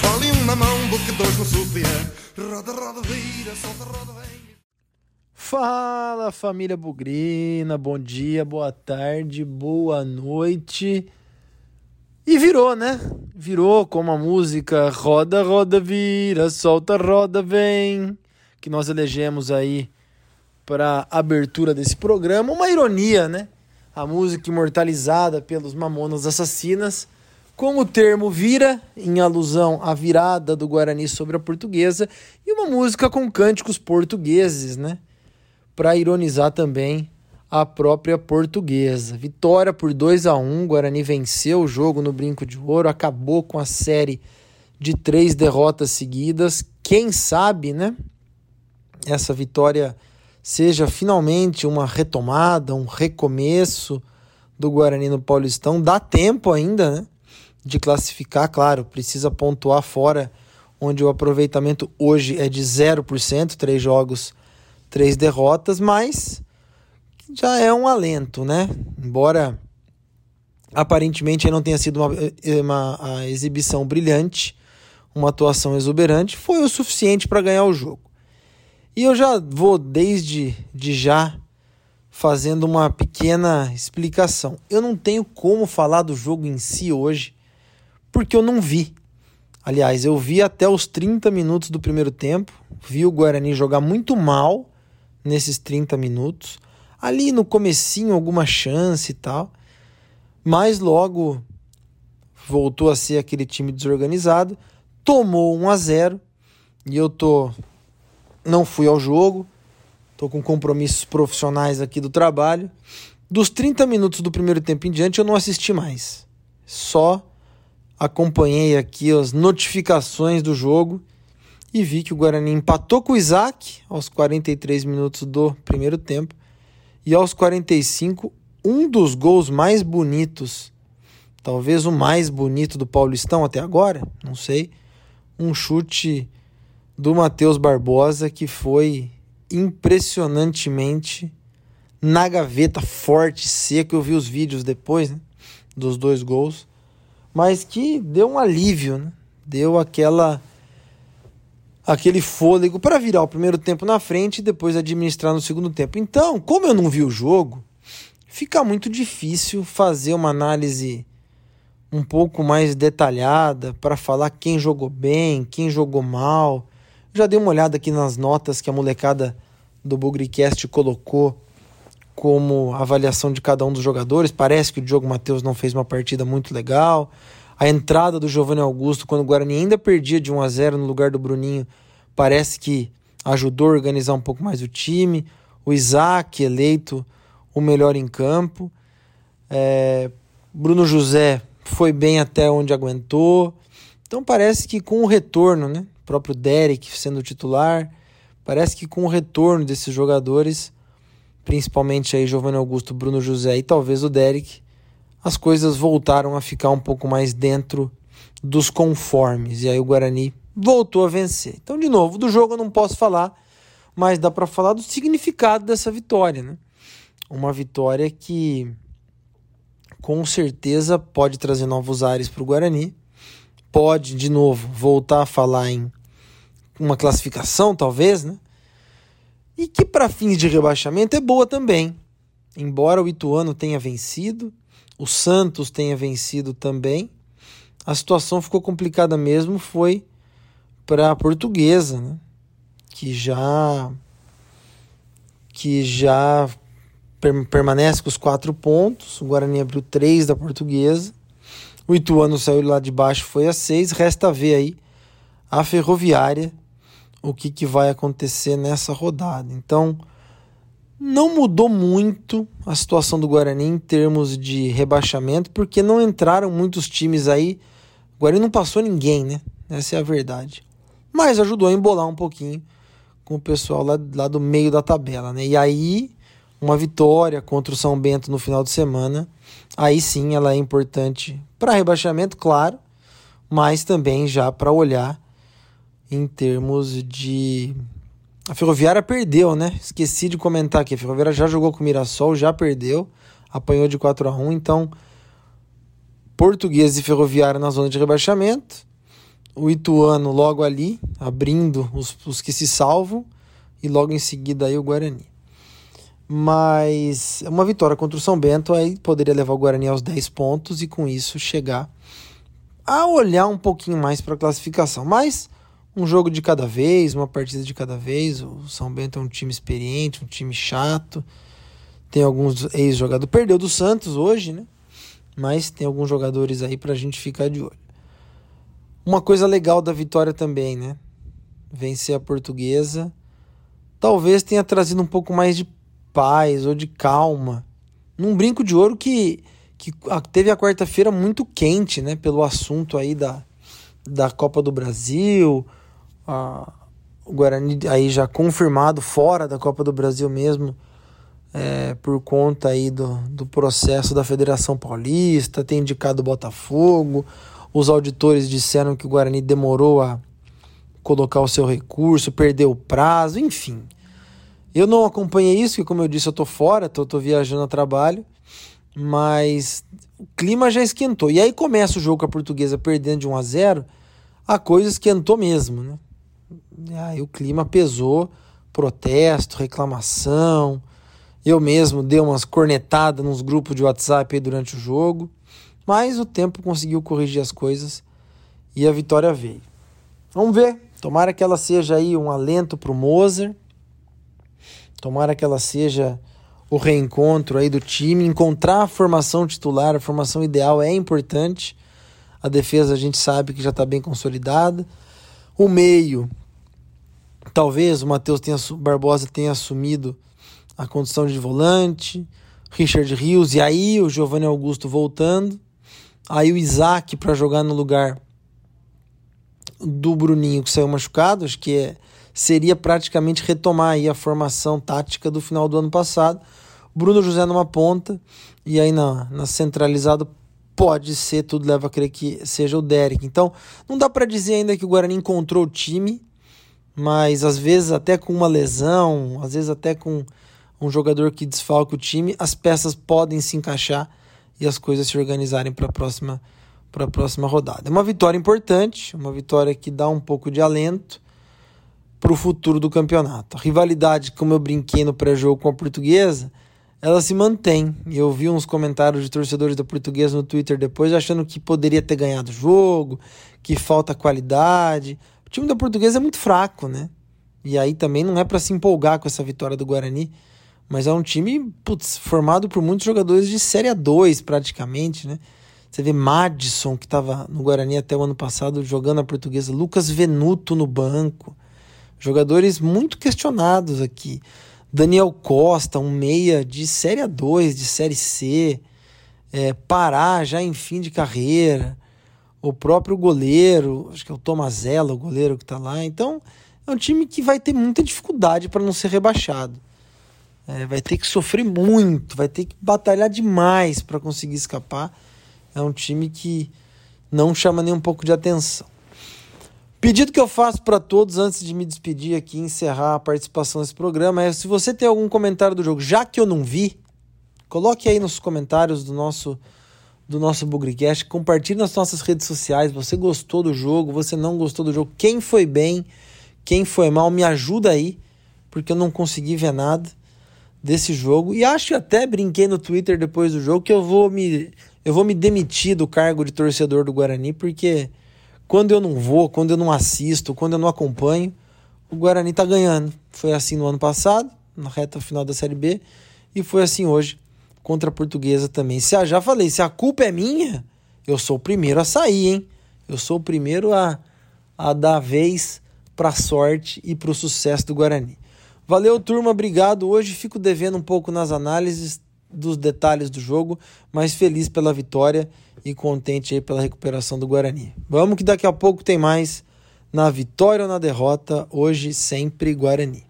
vale mão do que dois no. Roda, roda, vira, solta, roda, vem. Fala família Bugrina, bom dia, boa tarde, boa noite. E virou, né? Virou como a música Roda, roda, vira, solta, roda, vem, que nós elegemos aí para abertura desse programa. Uma ironia, né? A música imortalizada pelos Mamonas Assassinas, com o termo vira, em alusão à virada do Guarani sobre a portuguesa, e uma música com cânticos portugueses, né? Para ironizar também a própria portuguesa. Vitória por 2 a 1 Guarani venceu o jogo no Brinco de Ouro, acabou com a série de três derrotas seguidas. Quem sabe, né? Essa vitória seja finalmente uma retomada, um recomeço do Guarani no Paulistão. Dá tempo ainda, né? De classificar, claro, precisa pontuar fora, onde o aproveitamento hoje é de 0%, três jogos, três derrotas, mas já é um alento, né? Embora aparentemente não tenha sido uma, uma, exibição brilhante, uma atuação exuberante, foi o suficiente para ganhar o jogo. E eu já vou desde de já fazendo uma pequena explicação. Eu não tenho como falar do jogo em si hoje, porque eu não vi. Aliás, eu vi até os 30 minutos do primeiro tempo, vi o Guarani jogar muito mal nesses 30 minutos ali no comecinho alguma chance e tal, mas logo voltou a ser aquele time desorganizado, tomou 1 a 0 e eu tô não fui ao jogo, tô com compromissos profissionais aqui do trabalho. Dos 30 minutos do primeiro tempo em diante eu não assisti mais. Só acompanhei aqui as notificações do jogo e vi que o Guarani empatou com o Isaac aos 43 minutos do primeiro tempo e aos 45, um dos gols mais bonitos, talvez o mais bonito do Paulistão até agora, não sei, um chute do Matheus Barbosa que foi impressionantemente na gaveta, forte, seco. Eu vi os vídeos depois né, dos dois gols, mas que deu um alívio, né? deu aquela aquele fôlego para virar o primeiro tempo na frente e depois administrar no segundo tempo. Então, como eu não vi o jogo, fica muito difícil fazer uma análise um pouco mais detalhada para falar quem jogou bem, quem jogou mal. Já dei uma olhada aqui nas notas que a molecada do Bugricast colocou como avaliação de cada um dos jogadores. Parece que o Diogo Matheus não fez uma partida muito legal. A entrada do Giovanni Augusto, quando o Guarani ainda perdia de 1 a 0 no lugar do Bruninho, parece que ajudou a organizar um pouco mais o time. O Isaac, eleito o melhor em campo. É, Bruno José foi bem até onde aguentou. Então parece que com o retorno, né? O próprio Derek sendo titular, parece que com o retorno desses jogadores, principalmente aí Giovanni Augusto, Bruno José e talvez o Derek, as coisas voltaram a ficar um pouco mais dentro dos conformes. E aí o Guarani voltou a vencer. Então, de novo, do jogo eu não posso falar, mas dá para falar do significado dessa vitória, né? Uma vitória que com certeza pode trazer novos ares para o Guarani. Pode, de novo, voltar a falar em uma classificação, talvez, né? E que para fins de rebaixamento é boa também. Embora o Ituano tenha vencido, o Santos tenha vencido também, a situação ficou complicada mesmo, foi para a portuguesa, né? que já que já per permanece com os quatro pontos. O Guarani abriu três da portuguesa. O Ituano saiu lá de baixo, foi a seis. Resta ver aí a Ferroviária o que, que vai acontecer nessa rodada. Então, não mudou muito a situação do Guarani em termos de rebaixamento, porque não entraram muitos times aí o Guarani não passou ninguém, né? Essa é a verdade. Mas ajudou a embolar um pouquinho com o pessoal lá, lá do meio da tabela, né? E aí, uma vitória contra o São Bento no final de semana, aí sim ela é importante para rebaixamento, claro, mas também já para olhar em termos de. A Ferroviária perdeu, né? Esqueci de comentar aqui. A Ferroviária já jogou com o Mirassol, já perdeu, apanhou de 4 a 1 então Português e Ferroviária na zona de rebaixamento. o Ituano logo ali, abrindo os, os que se salvam, e logo em seguida aí o Guarani. Mas uma vitória contra o São Bento aí poderia levar o Guarani aos 10 pontos e com isso chegar a olhar um pouquinho mais para a classificação. Mas um jogo de cada vez, uma partida de cada vez. O São Bento é um time experiente, um time chato. Tem alguns ex-jogadores. Perdeu do Santos hoje, né? Mas tem alguns jogadores aí para a gente ficar de olho. Uma coisa legal da vitória também, né? Vencer a portuguesa. Talvez tenha trazido um pouco mais de paz ou de calma. Num brinco de ouro que, que teve a quarta-feira muito quente, né? Pelo assunto aí da, da Copa do Brasil, a, o Guarani aí já confirmado fora da Copa do Brasil mesmo, é, por conta aí do, do processo da Federação Paulista, tem indicado o Botafogo. Os auditores disseram que o Guarani demorou a colocar o seu recurso, perdeu o prazo, enfim. Eu não acompanhei isso, porque como eu disse, eu tô fora, tô, tô viajando a trabalho, mas o clima já esquentou. E aí começa o jogo com a portuguesa perdendo de 1 a 0 a coisa esquentou mesmo, né? Aí o clima pesou, protesto, reclamação. Eu mesmo dei umas cornetadas nos grupos de WhatsApp durante o jogo, mas o tempo conseguiu corrigir as coisas e a vitória veio. Vamos ver, tomara que ela seja aí um alento para o Moser, tomara que ela seja o reencontro aí do time, encontrar a formação titular, a formação ideal é importante. A defesa a gente sabe que já está bem consolidada. O meio Talvez o Matheus tenha, Barbosa tenha assumido a condição de volante, Richard Rios, e aí o Giovanni Augusto voltando, aí o Isaac para jogar no lugar do Bruninho que saiu machucado, acho que é, seria praticamente retomar aí a formação tática do final do ano passado. Bruno José numa ponta, e aí na, na centralizado pode ser, tudo leva a crer que seja o Derek. Então, não dá para dizer ainda que o Guarani encontrou o time, mas às vezes até com uma lesão, às vezes até com um jogador que desfalca o time, as peças podem se encaixar e as coisas se organizarem para a próxima para a próxima rodada. É uma vitória importante, uma vitória que dá um pouco de alento para o futuro do campeonato. A rivalidade, como eu brinquei no pré-jogo com a portuguesa, ela se mantém. Eu vi uns comentários de torcedores da portuguesa no Twitter depois achando que poderia ter ganhado o jogo, que falta qualidade. O time da Portuguesa é muito fraco, né? E aí também não é para se empolgar com essa vitória do Guarani, mas é um time putz, formado por muitos jogadores de Série 2 praticamente, né? Você vê Madison, que estava no Guarani até o ano passado jogando a Portuguesa, Lucas Venuto no banco. Jogadores muito questionados aqui. Daniel Costa, um meia de Série 2, de Série C. É, Pará já em fim de carreira o próprio goleiro, acho que é o Tomazella, o goleiro que está lá. Então, é um time que vai ter muita dificuldade para não ser rebaixado. É, vai ter que sofrer muito, vai ter que batalhar demais para conseguir escapar. É um time que não chama nem um pouco de atenção. Pedido que eu faço para todos antes de me despedir aqui e encerrar a participação nesse programa é: se você tem algum comentário do jogo, já que eu não vi, coloque aí nos comentários do nosso do nosso Bugrecast. Compartilhe nas nossas redes sociais. Você gostou do jogo? Você não gostou do jogo? Quem foi bem? Quem foi mal? Me ajuda aí, porque eu não consegui ver nada desse jogo. E acho que até brinquei no Twitter depois do jogo que eu vou me, eu vou me demitir do cargo de torcedor do Guarani, porque quando eu não vou, quando eu não assisto, quando eu não acompanho, o Guarani tá ganhando. Foi assim no ano passado, na reta final da Série B, e foi assim hoje contra a portuguesa também. Se a, já falei, se a culpa é minha, eu sou o primeiro a sair, hein? Eu sou o primeiro a, a dar vez para a sorte e para o sucesso do Guarani. Valeu, turma, obrigado. Hoje fico devendo um pouco nas análises dos detalhes do jogo, mas feliz pela vitória e contente aí pela recuperação do Guarani. Vamos que daqui a pouco tem mais na vitória ou na derrota, hoje sempre Guarani.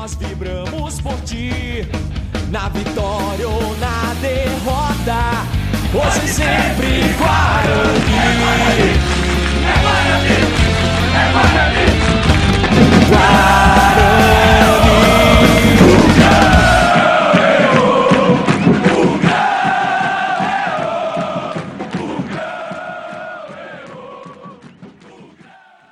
nós vibramos por ti. Na vitória ou na derrota, hoje sempre Guarani.